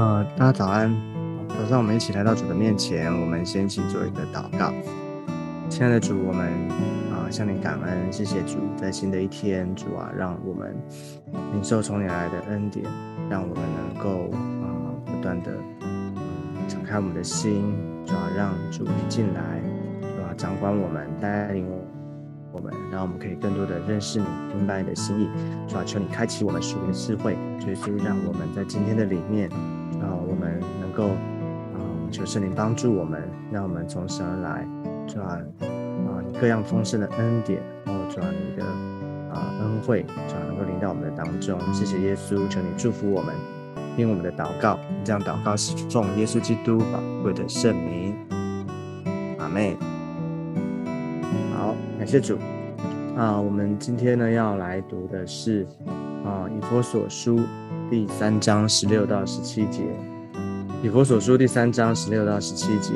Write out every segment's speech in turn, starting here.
呃，大家早安。早上我们一起来到主的面前，我们先一起做一个祷告。亲爱的主，我们啊向你感恩，谢谢主，在新的一天，主啊，让我们领受从你来的恩典，让我们能够啊不断的敞开我们的心，主啊，让主你进来，主啊掌管我们，带领我们，让我们可以更多的认识你，明白你的心意。主啊，求你开启我们属灵的智慧，所以让我们在今天的里面。啊，我们能够啊，求圣灵帮助我们，让我们从神而来，主啊，各样丰盛的恩典，然后主啊，你的啊恩惠，主啊，能够临到我们的当中。谢谢耶稣，求你祝福我们，听我们的祷告，这样祷告是奉耶稣基督宝贵的圣名。阿妹，好，感谢主。啊，我们今天呢要来读的是啊以佛所书。第三章十六到十七节，以佛所书第三章十六到十七节，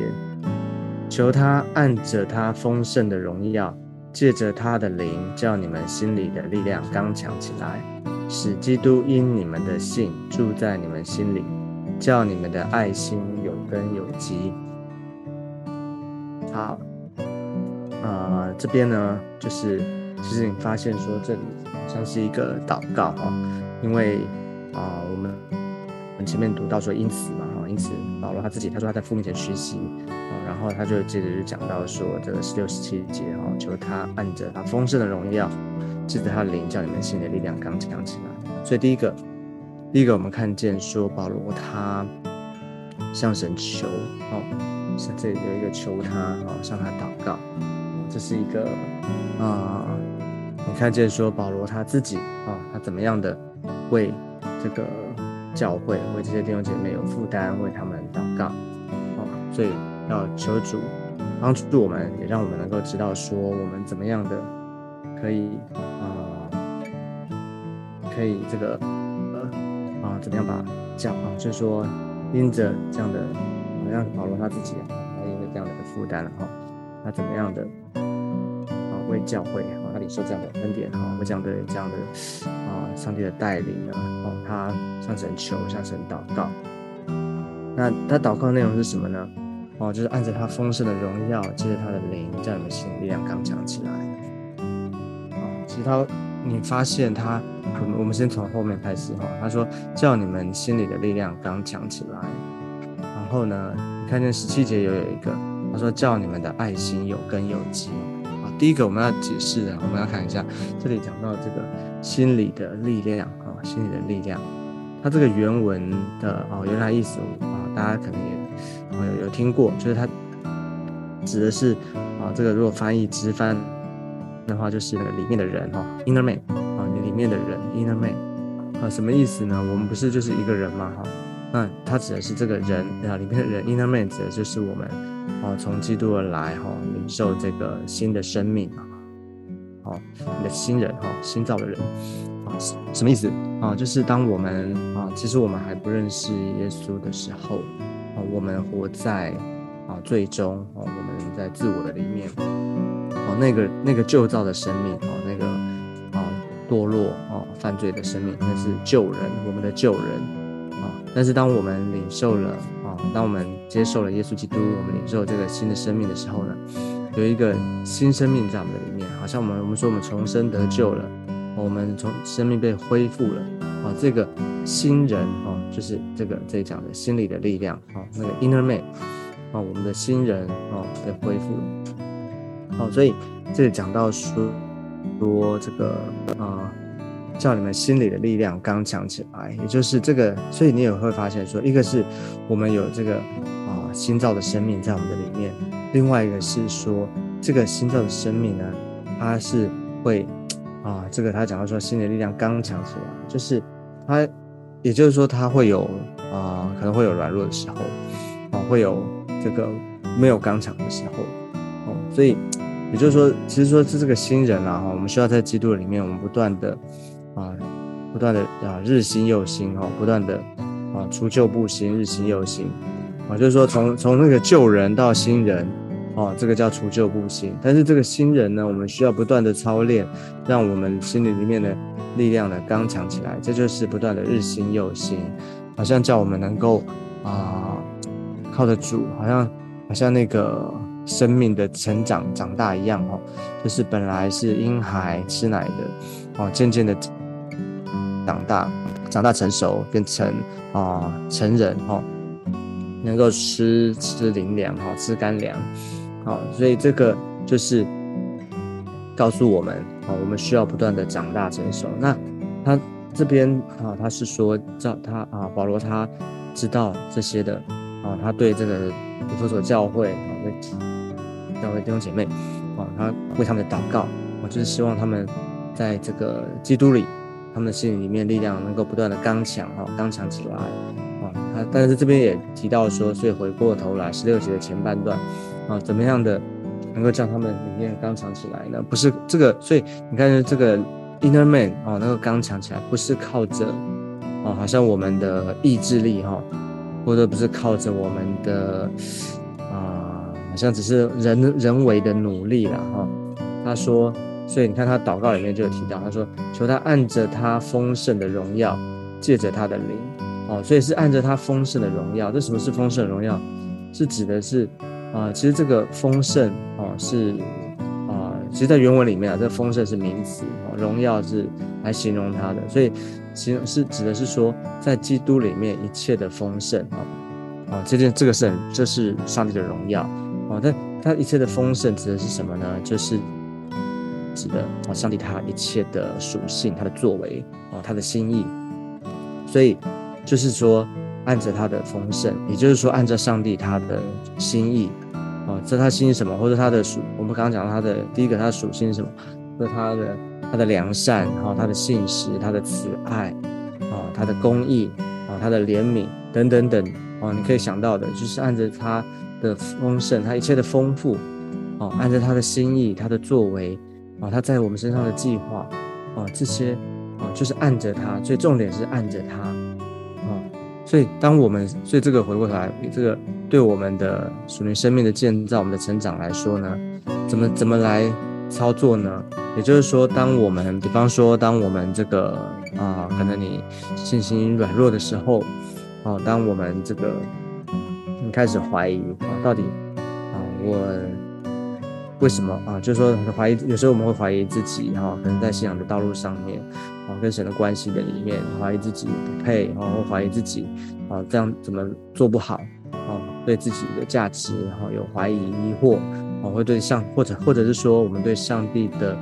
求他按着他丰盛的荣耀，借着他的灵，叫你们心里的力量刚强起来，使基督因你们的信住在你们心里，叫你们的爱心有根有基。好，呃，这边呢，就是其实你发现说这里像是一个祷告哈，因为。啊，我们我们前面读到说，因此嘛，哈，因此保罗他自己他说他在父面前学习，啊，然后他就接着就讲到说，这个十六十七节，哈，求他按着他丰盛的荣耀，借着他的灵，叫你们心的力量刚强起来。所以第一个，第一个我们看见说，保罗他向神求，哦，是这里有一个求他，哦，向他祷告，这是一个啊，你看见说保罗他自己，啊，他怎么样的为。这个教会为这些弟兄姐妹有负担，为他们祷告，哦，所以要求主帮助我们，也让我们能够知道说我们怎么样的可以啊，可以这个呃啊怎么样把教啊，就是说因着这样的，好像保罗他自己啊，他因为这样的负担了哈，他怎么样的啊为教会啊，他领受这样的恩典哈，为这样的这样的啊上帝的带领啊？哦，他向神求，向神祷告。那他祷告的内容是什么呢？哦，就是按着他丰盛的荣耀，借着他的灵，叫你们心力量刚强起来。哦，其实他，你发现他，我们我们先从后面开始哈。他说，叫你们心里的力量刚强起来。然后呢，看见十七节又有一个，他说叫你们的爱心有根有基。第一个我们要解释的，我们要看一下这里讲到这个心理的力量啊。心理的力量，它这个原文的哦，原来意思啊，大家可能也有有听过，就是它指的是啊，这个如果翻译直翻的话，就是那个里面的人哈，inner man 啊，你里面的人 inner man 啊，什么意思呢？我们不是就是一个人吗？哈，那它指的是这个人啊，里面的人 inner man 指的就是我们啊，从基督而来哈，领受这个新的生命啊，好，你的新人哈，新造的人。啊什么意思啊？就是当我们啊，其实我们还不认识耶稣的时候啊，我们活在啊最终啊，我们在自我的里面啊，那个那个旧造的生命啊，那个啊堕落啊犯罪的生命，那是旧人，我们的旧人啊。但是当我们领受了啊，当我们接受了耶稣基督，我们领受这个新的生命的时候呢，有一个新生命在我们的里面，好像我们我们说我们重生得救了。我们从生命被恢复了啊，这个新人哦，就是这个这里讲的心理的力量啊，那个 inner man 啊，我们的新人哦被恢复了。好，所以这里讲到说说这个啊，叫你们心里的力量刚强起来，也就是这个，所以你也会发现说，一个是我们有这个啊新造的生命在我们的里面，另外一个是说这个新造的生命呢，它是会。啊，这个他讲到说，心理力量刚强起来，就是他，也就是说他会有啊，可能会有软弱的时候，啊，会有这个没有刚强的时候，哦，所以也就是说，其实说是这个新人啊，哈，我们需要在基督里面，我们不断的啊，不断的啊，日新又新，哈，不断的啊，除旧布新，日新又新，啊，就是说从从那个旧人到新人。哦，这个叫除旧布新，但是这个新人呢，我们需要不断的操练，让我们心里里面的力量呢刚强起来，这就是不断的日新又新，好像叫我们能够啊靠得住，好像好像那个生命的成长长大一样哦，就是本来是婴孩吃奶的哦，渐渐的长大，长大成熟，变成啊成人哦，能够吃吃灵粮哈，吃干粮，好，所以这个就是告诉我们啊，我们需要不断的长大成熟。那他。这边啊，他是说，叫他啊，保罗他知道这些的啊，他对这个以弗所教会啊，教会弟兄姐妹啊，他为他们的祷告，我就是希望他们在这个基督里，他们心里面力量能够不断的刚强哈，刚强起来啊。他但是这边也提到说，所以回过头来十六节的前半段啊，怎么样的能够将他们里面刚强起来呢？不是这个，所以你看这个。Inner man 哦，能够刚强起来，不是靠着哦，好像我们的意志力哈，或者不是靠着我们的啊，好像只是人人为的努力了哈。他说，所以你看他祷告里面就有提到，他说求他按着他丰盛的荣耀，借着他的灵哦，所以是按着他丰盛的荣耀。这什么是丰盛的荣耀？是指的是啊，其实这个丰盛哦是啊。其实，在原文里面啊，这丰盛是名词，荣耀是来形容它的，所以形容是指的是说，在基督里面一切的丰盛啊，啊，这件这个是这是上帝的荣耀啊，但它一切的丰盛指的是什么呢？就是指的啊，上帝他一切的属性、他的作为啊、他的心意，所以就是说，按着他的丰盛，也就是说，按照上帝他的心意。哦，这他心意什么？或者他的属，我们刚刚讲到他的第一个，他的属性是什么？或者他的他的良善，然后，他的信实，他的慈爱，啊，他的公义，啊，他的怜悯等等等，哦，你可以想到的，就是按着他的丰盛，他一切的丰富，哦，按着他的心意，他的作为，啊，他在我们身上的计划，啊，这些，啊，就是按着他，所以重点是按着他，啊，所以当我们，所以这个回过头来，这个。对我们的属灵生命的建造、我们的成长来说呢，怎么怎么来操作呢？也就是说，当我们，比方说，当我们这个啊，可能你信心软弱的时候，啊，当我们这个你开始怀疑啊，到底啊，我为什么啊？就是说怀疑，有时候我们会怀疑自己哈，可能在信仰的道路上面啊，跟神的关系的里面，怀疑自己不配啊，后怀疑自己啊，这样怎么做不好？啊对自己的价值，然后有怀疑、疑惑，啊，会对上或者或者是说，我们对上帝的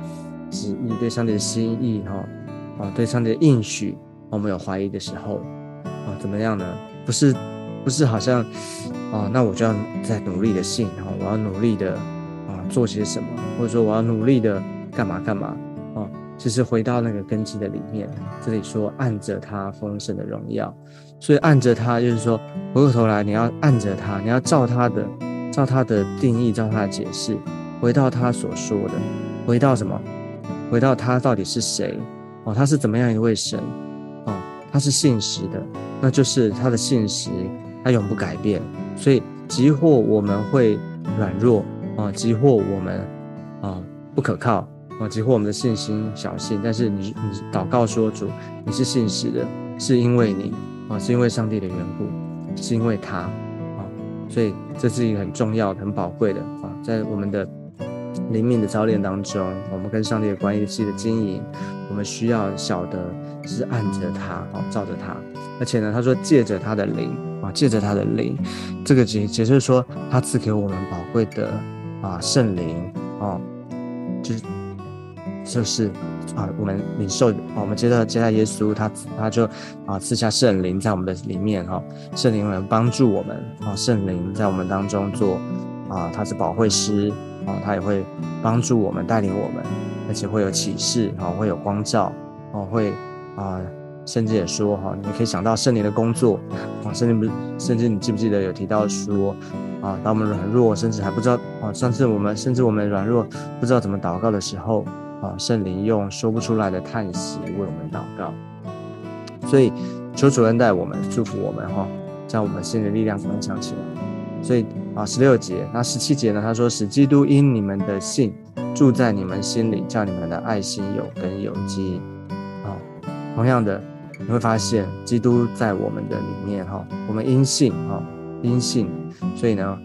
旨意、对上帝的心意，哈，啊，对上帝的应许，我们有怀疑的时候，啊，怎么样呢？不是，不是好像，啊，那我就要在努力的信，然后我要努力的做些什么，或者说我要努力的干嘛干嘛，啊，其实回到那个根基的里面，这里说按着他丰盛的荣耀。所以按着他，就是说回过头来，你要按着他，你要照他的，照他的定义，照他的解释，回到他所说的，回到什么？回到他到底是谁？哦，他是怎么样一位神？哦，他是信实的，那就是他的信实，他永不改变。所以即或我们会软弱啊，激活我们啊不可靠啊，激活我们的信心小信，但是你你祷告说主，你是信实的，是因为你。啊，是因为上帝的缘故，是因为他啊，所以这是一个很重要、很宝贵的啊，在我们的灵命的操练当中，我们跟上帝的关系的经营，我们需要晓得是按着他啊，照着他，而且呢，他说借着他的灵啊，借着他的灵，这个解解释说，他赐给我们宝贵的啊圣灵啊，就是就是。啊，我们领受啊，我们接到接待耶稣，他他就啊赐下圣灵在我们的里面哈，圣灵能帮助我们啊，圣灵在我们当中做啊，他是保惠师啊，他也会帮助我们带领我们，而且会有启示啊，会有光照啊，会啊，甚至也说哈，你可以想到圣灵的工作啊，甚至不甚至你记不记得有提到说啊，当我们软弱，甚至还不知道啊，上次我们甚至我们软弱不知道怎么祷告的时候。啊，圣灵用说不出来的叹息为我们祷告，所以求主恩待我们，祝福我们哈，将我们心的力量增强起来。所以啊，十六节，那十七节呢？他说：“使基督因你们的信住在你们心里，叫你们的爱心有根有基。”啊，同样的你会发现基督在我们的里面哈，我们因信哈，因信，所以呢，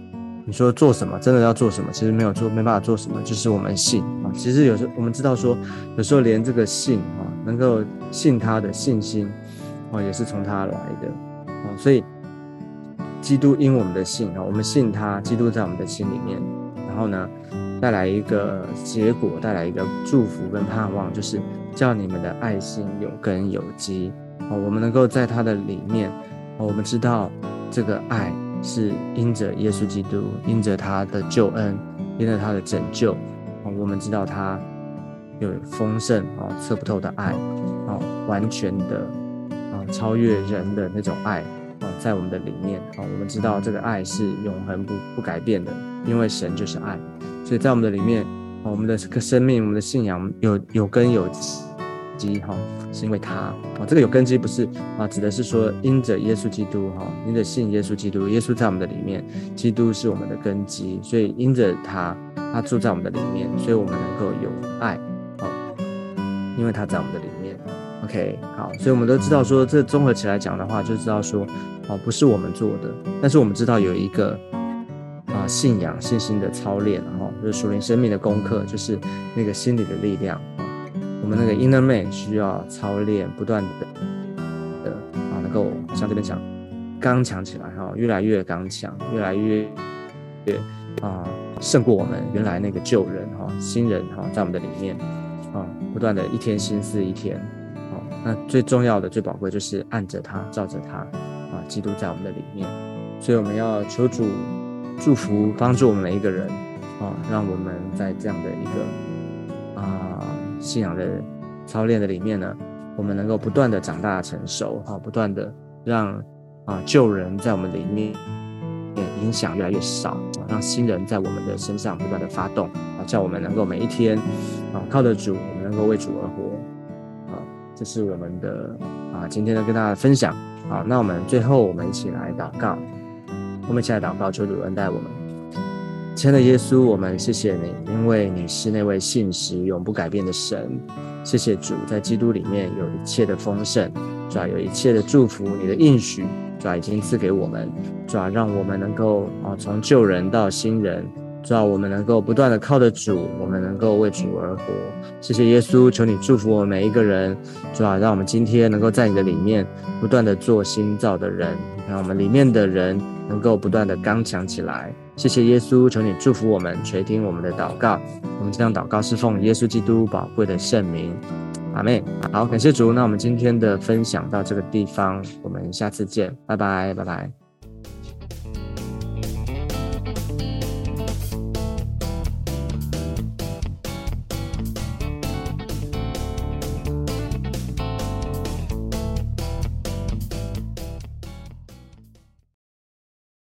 你说做什么，真的要做什么，其实没有做，没办法做什么，就是我们信啊。其实有时候我们知道说，有时候连这个信啊，能够信他的信心啊，也是从他来的啊。所以基督因我们的信啊，我们信他，基督在我们的心里面，然后呢，带来一个结果，带来一个祝福跟盼望，就是叫你们的爱心有根有基。哦，我们能够在他的里面，哦，我们知道这个爱是因着耶稣基督，因着他的救恩，因着他的拯救，哦，我们知道他有丰盛哦，测不透的爱，哦，完全的啊，超越人的那种爱，哦，在我们的里面，哦，我们知道这个爱是永恒不不改变的，因为神就是爱，所以在我们的里面，哦，我们的个生命，我们的信仰有有根有基，哈。是因为他啊，这个有根基不是啊，指的是说因着耶稣基督哈，因着信耶稣基督，耶稣在我们的里面，基督是我们的根基，所以因着他，他住在我们的里面，所以我们能够有爱啊，因为他在我们的里面。OK，好，所以我们都知道说，这综合起来讲的话，就知道说，哦，不是我们做的，但是我们知道有一个啊信仰信心的操练哈，就是属灵生命的功课，就是那个心理的力量。我们那个 inner man 需要操练，不断的的啊，能够像这边讲，刚强起来哈，越来越刚强，越来越越啊，胜过我们原来那个旧人哈，新人哈，在我们的里面啊，不断的一天心思一天啊，那最重要的、最宝贵就是按着他，照着他啊，基督在我们的里面，所以我们要求主祝福帮助我们每一个人啊，让我们在这样的一个啊。信仰的操练的里面呢，我们能够不断的长大成熟，哈，不断的让啊旧人在我们里面影响越来越少，让新人在我们的身上不断的发动，啊，叫我们能够每一天啊靠得住，我们能够为主而活，啊，这是我们的啊今天的跟大家分享，啊，那我们最后我们一起来祷告，我们一起来祷告，求主恩待我们。亲爱的耶稣，我们谢谢你，因为你是那位信实、永不改变的神。谢谢主，在基督里面有一切的丰盛，主要有一切的祝福，你的应许主要已经赐给我们，主要让我们能够啊从旧人到新人，主要我们能够不断的靠着主，我们能够为主而活。谢谢耶稣，求你祝福我们每一个人，主要让我们今天能够在你的里面不断的做新造的人，让我们里面的人能够不断的刚强起来。谢谢耶稣，求你祝福我们，垂听我们的祷告。我们这样祷告是奉耶稣基督宝贵的圣名，阿妹。好，感谢主。那我们今天的分享到这个地方，我们下次见，拜拜，拜拜。